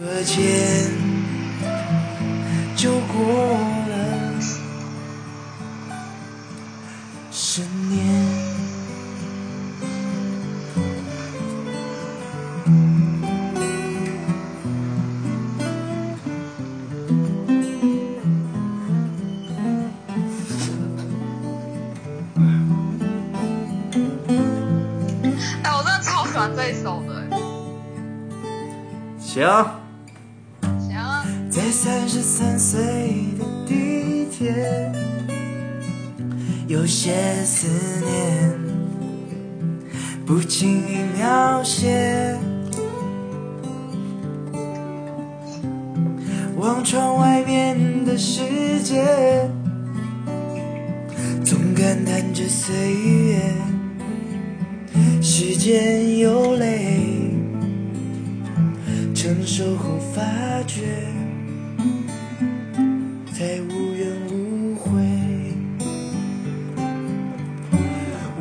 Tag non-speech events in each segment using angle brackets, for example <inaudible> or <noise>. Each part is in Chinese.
我间就过了十年。哎，我真的超喜欢这一首的。行在三十三岁的地铁，有些思念不轻易描写。望窗外面的世界，总感叹着岁月，时间有泪。成熟后发觉，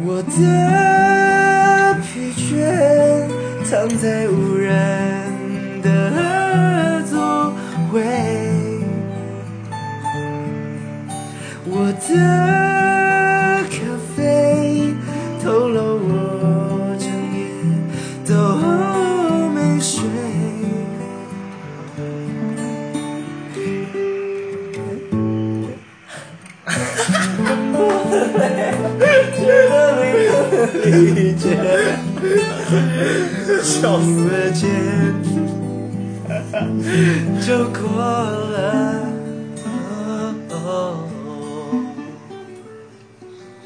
我的疲倦藏在无人的座位，我的咖啡透露我整夜都没睡。<laughs> 笑死了间就过了。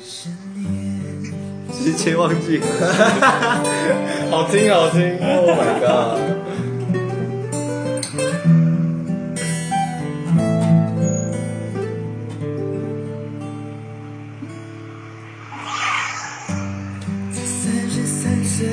十年，直接忘记 <laughs> 了。好听好听，Oh my god！